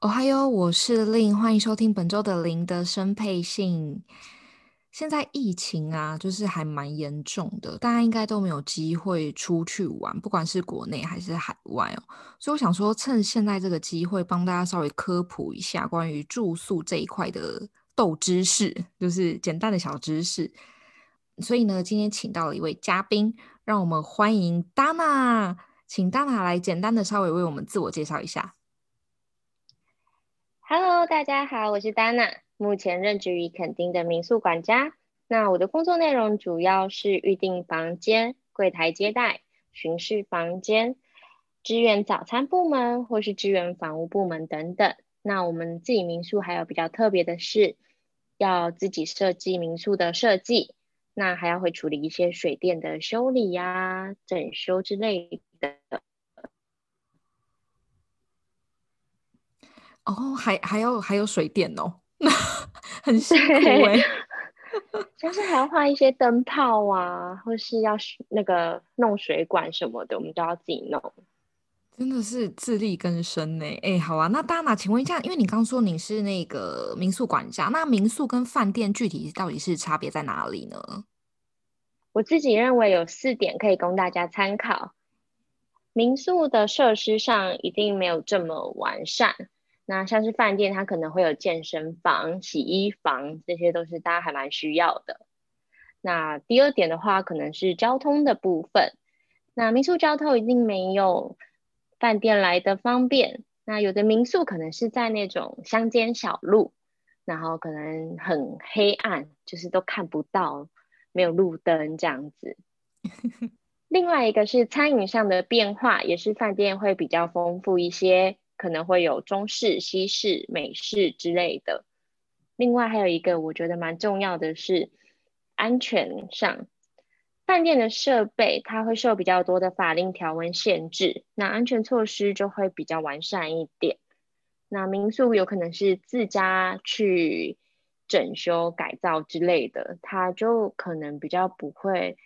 哦嗨哟，我是林欢迎收听本周的林的生配信。现在疫情啊，就是还蛮严重的，大家应该都没有机会出去玩，不管是国内还是海外哦。所以我想说，趁现在这个机会，帮大家稍微科普一下关于住宿这一块的豆知识，就是简单的小知识。所以呢，今天请到了一位嘉宾，让我们欢迎 Dana，请 Dana 来简单的稍微为我们自我介绍一下。Hello，大家好，我是 Dana，目前任职于垦丁的民宿管家。那我的工作内容主要是预订房间、柜台接待、巡视房间、支援早餐部门或是支援房屋部门等等。那我们自己民宿还有比较特别的是，要自己设计民宿的设计，那还要会处理一些水电的修理呀、整修之类的。哦，还还要还有水电哦，很辛苦哎、欸，就是还要换一些灯泡啊，或是要那个弄水管什么的，我们都要自己弄。真的是自力更生呢。哎，好啊，那 Dana，请问一下，因为你刚说你是那个民宿管家，那民宿跟饭店具体到底是差别在哪里呢？我自己认为有四点可以供大家参考。民宿的设施上一定没有这么完善。那像是饭店，它可能会有健身房、洗衣房，这些都是大家还蛮需要的。那第二点的话，可能是交通的部分。那民宿交通一定没有饭店来的方便。那有的民宿可能是在那种乡间小路，然后可能很黑暗，就是都看不到，没有路灯这样子。另外一个是餐饮上的变化，也是饭店会比较丰富一些。可能会有中式、西式、美式之类的。另外还有一个我觉得蛮重要的是安全上，饭店的设备它会受比较多的法令条文限制，那安全措施就会比较完善一点。那民宿有可能是自家去整修改造之类的，它就可能比较不会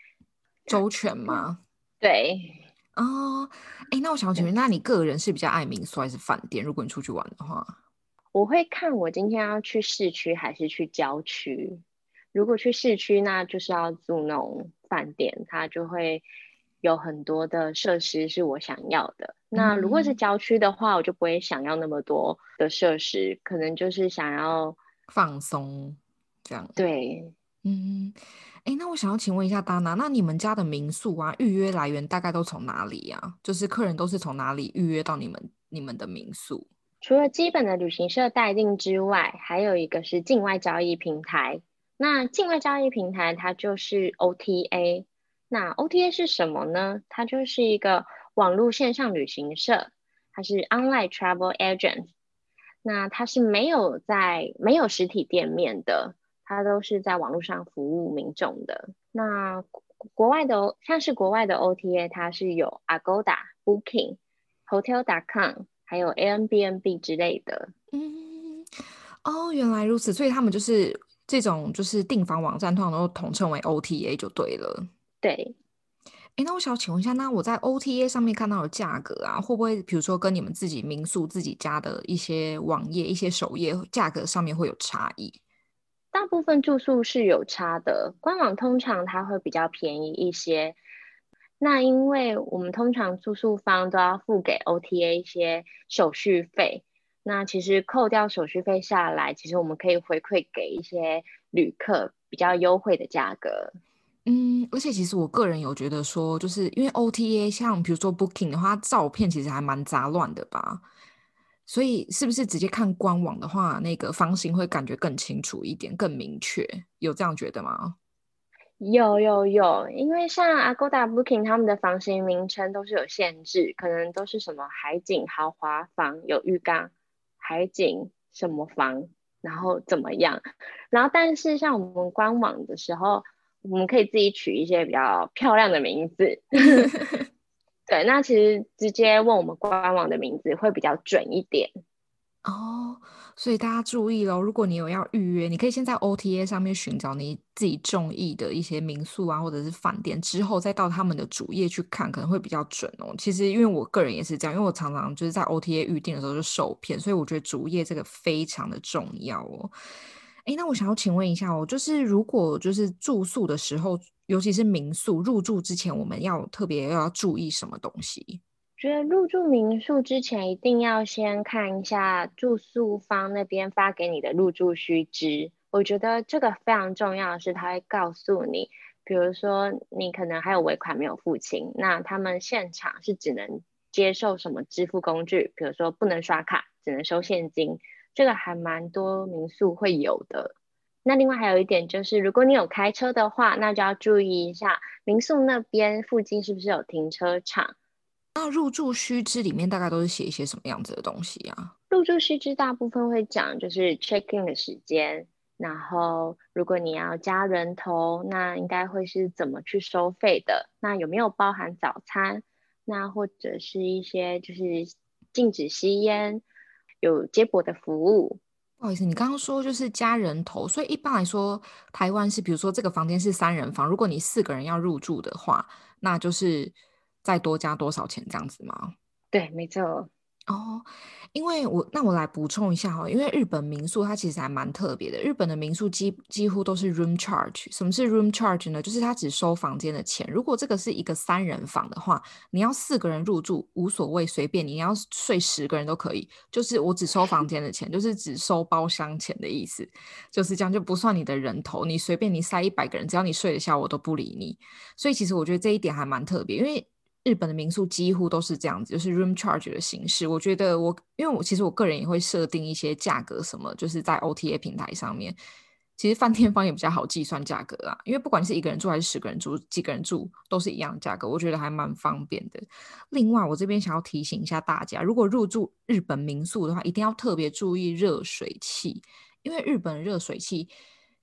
周全吗？对。哦，哎，那我想请问，那你个人是比较爱民宿还是饭店？如果你出去玩的话，我会看我今天要去市区还是去郊区。如果去市区，那就是要住那种饭店，它就会有很多的设施是我想要的。嗯、那如果是郊区的话，我就不会想要那么多的设施，可能就是想要放松这样。对，嗯。哎，那我想要请问一下 Dana，那你们家的民宿啊，预约来源大概都从哪里呀、啊？就是客人都是从哪里预约到你们你们的民宿？除了基本的旅行社代订之外，还有一个是境外交易平台。那境外交易平台它就是 OTA。那 OTA 是什么呢？它就是一个网络线上旅行社，它是 Online Travel Agent。那它是没有在没有实体店面的。它都是在网络上服务民众的。那国外的，像是国外的 OTA，它是有 Agoda、Booking、Hotel.com，还有 Airbnb 之类的。嗯，哦，原来如此，所以他们就是这种就是订房网站，通常都统称为 OTA 就对了。对。哎，那我想请问一下，那我在 OTA 上面看到的价格啊，会不会比如说跟你们自己民宿自己家的一些网页、一些首页价格上面会有差异？大部分住宿是有差的，官网通常它会比较便宜一些。那因为我们通常住宿方都要付给 OTA 一些手续费，那其实扣掉手续费下来，其实我们可以回馈给一些旅客比较优惠的价格。嗯，而且其实我个人有觉得说，就是因为 OTA 像比如说 Booking 的话，照片其实还蛮杂乱的吧。所以是不是直接看官网的话，那个房型会感觉更清楚一点、更明确？有这样觉得吗？有有有，因为像 Agoda Booking 他们的房型名称都是有限制，可能都是什么海景豪华房，有浴缸，海景什么房，然后怎么样，然后但是像我们官网的时候，我们可以自己取一些比较漂亮的名字。对，那其实直接问我们官网的名字会比较准一点。哦，所以大家注意喽！如果你有要预约，你可以先在 OTA 上面寻找你自己中意的一些民宿啊，或者是饭店，之后再到他们的主页去看，可能会比较准哦。其实因为我个人也是这样，因为我常常就是在 OTA 预订的时候就受骗，所以我觉得主页这个非常的重要哦。哎，那我想要请问一下哦，就是如果就是住宿的时候，尤其是民宿入住之前，我们要特别要注意什么东西？觉得入住民宿之前，一定要先看一下住宿方那边发给你的入住须知。我觉得这个非常重要的是，他会告诉你，比如说你可能还有尾款没有付清，那他们现场是只能接受什么支付工具，比如说不能刷卡，只能收现金。这个还蛮多民宿会有的。那另外还有一点就是，如果你有开车的话，那就要注意一下民宿那边附近是不是有停车场。那入住须知里面大概都是写一些什么样子的东西啊？入住须知大部分会讲就是 check in 的时间，然后如果你要加人头，那应该会是怎么去收费的？那有没有包含早餐？那或者是一些就是禁止吸烟，有接驳的服务。不好意思，你刚刚说就是加人头，所以一般来说，台湾是比如说这个房间是三人房，如果你四个人要入住的话，那就是。再多加多少钱这样子吗？对，没错。哦，因为我那我来补充一下哈，因为日本民宿它其实还蛮特别的。日本的民宿几几乎都是 room charge。什么是 room charge 呢？就是它只收房间的钱。如果这个是一个三人房的话，你要四个人入住无所谓，随便你要睡十个人都可以。就是我只收房间的钱，就是只收包厢钱的意思，就是这样就不算你的人头，你随便你塞一百个人，只要你睡得下，我都不理你。所以其实我觉得这一点还蛮特别，因为。日本的民宿几乎都是这样子，就是 room charge 的形式。我觉得我，因为我其实我个人也会设定一些价格，什么就是在 OTA 平台上面，其实饭店方也比较好计算价格啊。因为不管你是一个人住还是十个人住，几个人住都是一样的价格，我觉得还蛮方便的。另外，我这边想要提醒一下大家，如果入住日本民宿的话，一定要特别注意热水器，因为日本热水器。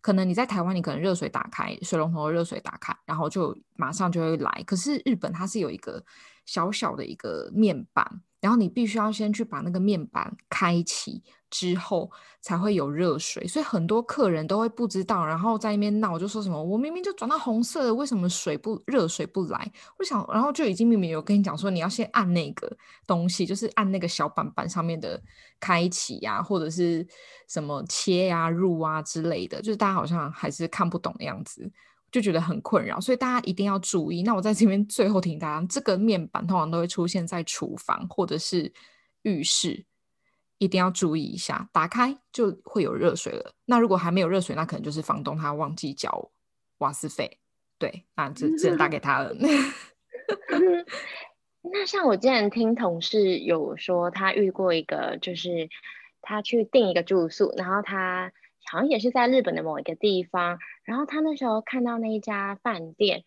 可能你在台湾，你可能热水打开，水龙头的热水打开，然后就马上就会来。可是日本它是有一个小小的一个面板。然后你必须要先去把那个面板开启之后，才会有热水。所以很多客人都会不知道，然后在那边闹，就说什么：“我明明就转到红色的，为什么水不热水不来？”我想，然后就已经明明有跟你讲说，你要先按那个东西，就是按那个小板板上面的开启呀、或者是什么切呀、入啊之类的，就是大家好像还是看不懂的样子。就觉得很困扰，所以大家一定要注意。那我在这边最后提醒大家，这个面板通常都会出现在厨房或者是浴室，一定要注意一下。打开就会有热水了。那如果还没有热水，那可能就是房东他忘记缴瓦斯费。对，那就只能打给他了。那像我之前听同事有说，他遇过一个，就是他去订一个住宿，然后他。好像也是在日本的某一个地方，然后他那时候看到那一家饭店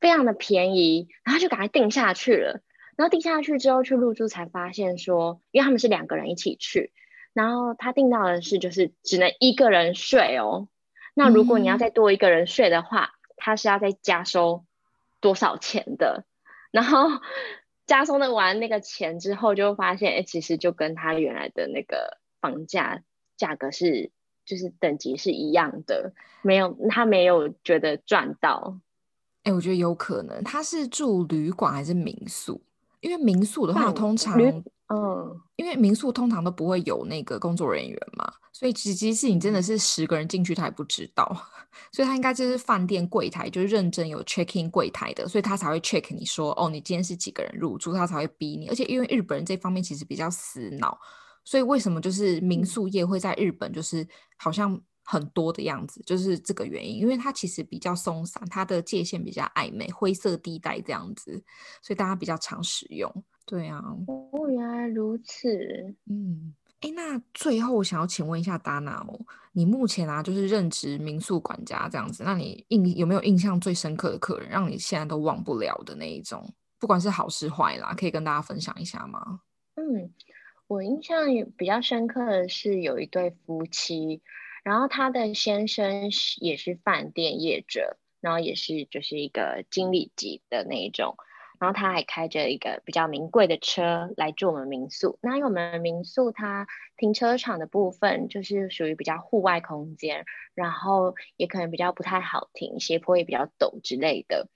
非常的便宜，然后就赶快定下去了。然后定下去之后去入住，才发现说，因为他们是两个人一起去，然后他订到的是就是只能一个人睡哦。那如果你要再多一个人睡的话，他是要再加收多少钱的？然后 加收的完那个钱之后，就发现哎，其实就跟他原来的那个房价价格是。就是等级是一样的，没有他没有觉得赚到。哎、欸，我觉得有可能他是住旅馆还是民宿？因为民宿的话，通常嗯，因为民宿通常都不会有那个工作人员嘛，所以其实你真的是十个人进去，他也不知道。所以他应该就是饭店柜台，就是认真有 check in 柜台的，所以他才会 check 你说哦，你今天是几个人入住，他才会逼你。而且因为日本人这方面其实比较死脑。所以为什么就是民宿业会在日本就是好像很多的样子，就是这个原因，因为它其实比较松散，它的界限比较暧昧，灰色地带这样子，所以大家比较常使用。对啊，哦，原来如此。嗯，哎，那最后我想要请问一下 Dana 哦，你目前啊就是任职民宿管家这样子，那你印有没有印象最深刻的客人，让你现在都忘不了的那一种？不管是好是坏啦，可以跟大家分享一下吗？嗯，我印象比较深刻的是有一对夫妻，然后他的先生也是饭店业者，然后也是就是一个经理级的那一种。然后他还开着一个比较名贵的车来住我们民宿。那因为我们民宿它停车场的部分就是属于比较户外空间，然后也可能比较不太好停，斜坡也比较陡之类的。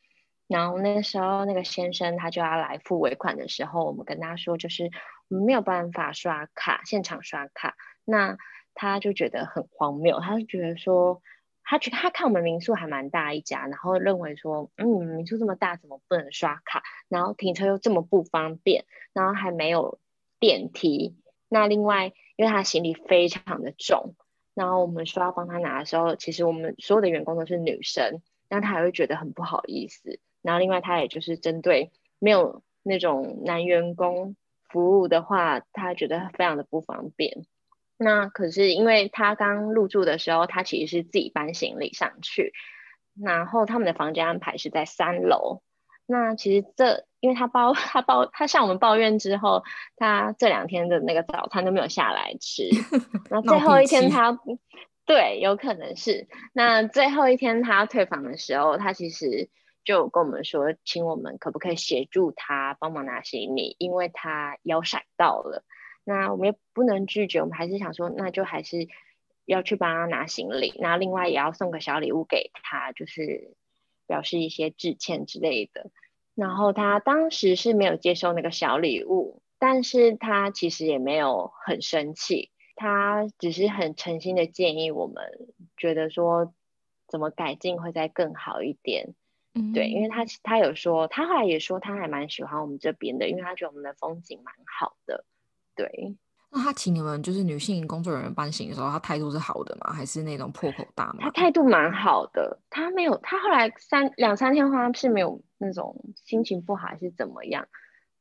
然后那时候那个先生他就要来付尾款的时候，我们跟他说就是没有办法刷卡，现场刷卡。那他就觉得很荒谬，他就觉得说。他觉他看我们民宿还蛮大一家，然后认为说，嗯，民宿这么大，怎么不能刷卡？然后停车又这么不方便，然后还没有电梯。那另外，因为他行李非常的重，然后我们说要帮他拿的时候，其实我们所有的员工都是女生，那他还会觉得很不好意思。然后另外，他也就是针对没有那种男员工服务的话，他觉得非常的不方便。那可是因为他刚入住的时候，他其实是自己搬行李上去，然后他们的房间安排是在三楼。那其实这因为他抱他抱他向我们抱怨之后，他这两天的那个早餐都没有下来吃。那最后一天他对，有可能是那最后一天他退房的时候，他其实就跟我们说，请我们可不可以协助他帮忙拿行李，因为他腰闪到了。那我们也不能拒绝，我们还是想说，那就还是要去帮他拿行李，那另外也要送个小礼物给他，就是表示一些致歉之类的。然后他当时是没有接受那个小礼物，但是他其实也没有很生气，他只是很诚心的建议我们，觉得说怎么改进会再更好一点。嗯，对，因为他他有说，他后来也说他还蛮喜欢我们这边的，因为他觉得我们的风景蛮好的。对，那他请你们就是女性工作人员搬行的时候，他态度是好的吗？还是那种破口大骂？他态度蛮好的，他没有，他后来三两三天话是没有那种心情不好还是怎么样，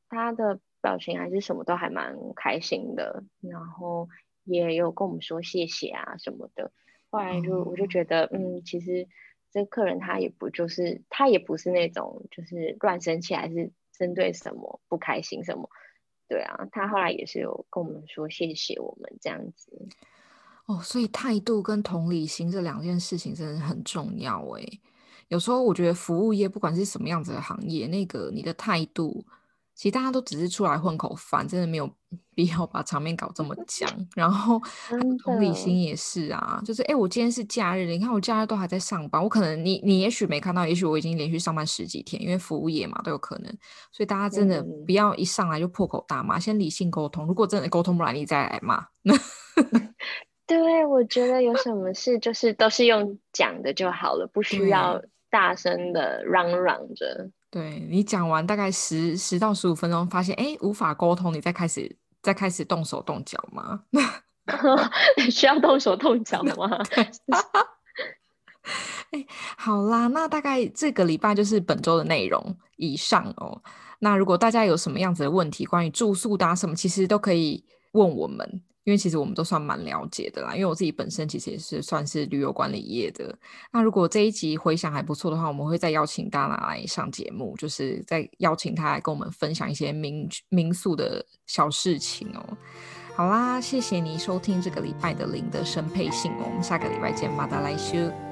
他的表情还是什么都还蛮开心的，然后也有跟我们说谢谢啊什么的。后来就、嗯、我就觉得，嗯，其实这客人他也不就是他也不是那种就是乱生气还是针对什么不开心什么。对啊，他后来也是有跟我们说谢谢我们这样子。哦，所以态度跟同理心这两件事情真的很重要诶。有时候我觉得服务业不管是什么样子的行业，那个你的态度。其实大家都只是出来混口饭，真的没有 必要把场面搞这么 僵。然后同理心也是啊，就是哎，我今天是假日，你看我假日都还在上班，我可能你你也许没看到，也许我已经连续上班十几天，因为服务业嘛都有可能。所以大家真的不要一上来就破口大骂，先理性沟通。如果真的沟通不来，你再来骂。对，我觉得有什么事就是都是用讲的就好了，不需要大声的嚷嚷着。对，你讲完大概十十到十五分钟，发现哎无法沟通，你再开始再开始动手动脚吗？需要动手动脚吗？哎，好啦，那大概这个礼拜就是本周的内容以上哦。那如果大家有什么样子的问题，关于住宿搭什么，其实都可以问我们。因为其实我们都算蛮了解的啦，因为我自己本身其实也是算是旅游管理业的。那如果这一集回想还不错的话，我们会再邀请大拿来上节目，就是再邀请他来跟我们分享一些民民宿的小事情哦。好啦，谢谢你收听这个礼拜的零的生配信哦，我们下个礼拜见，马达来修。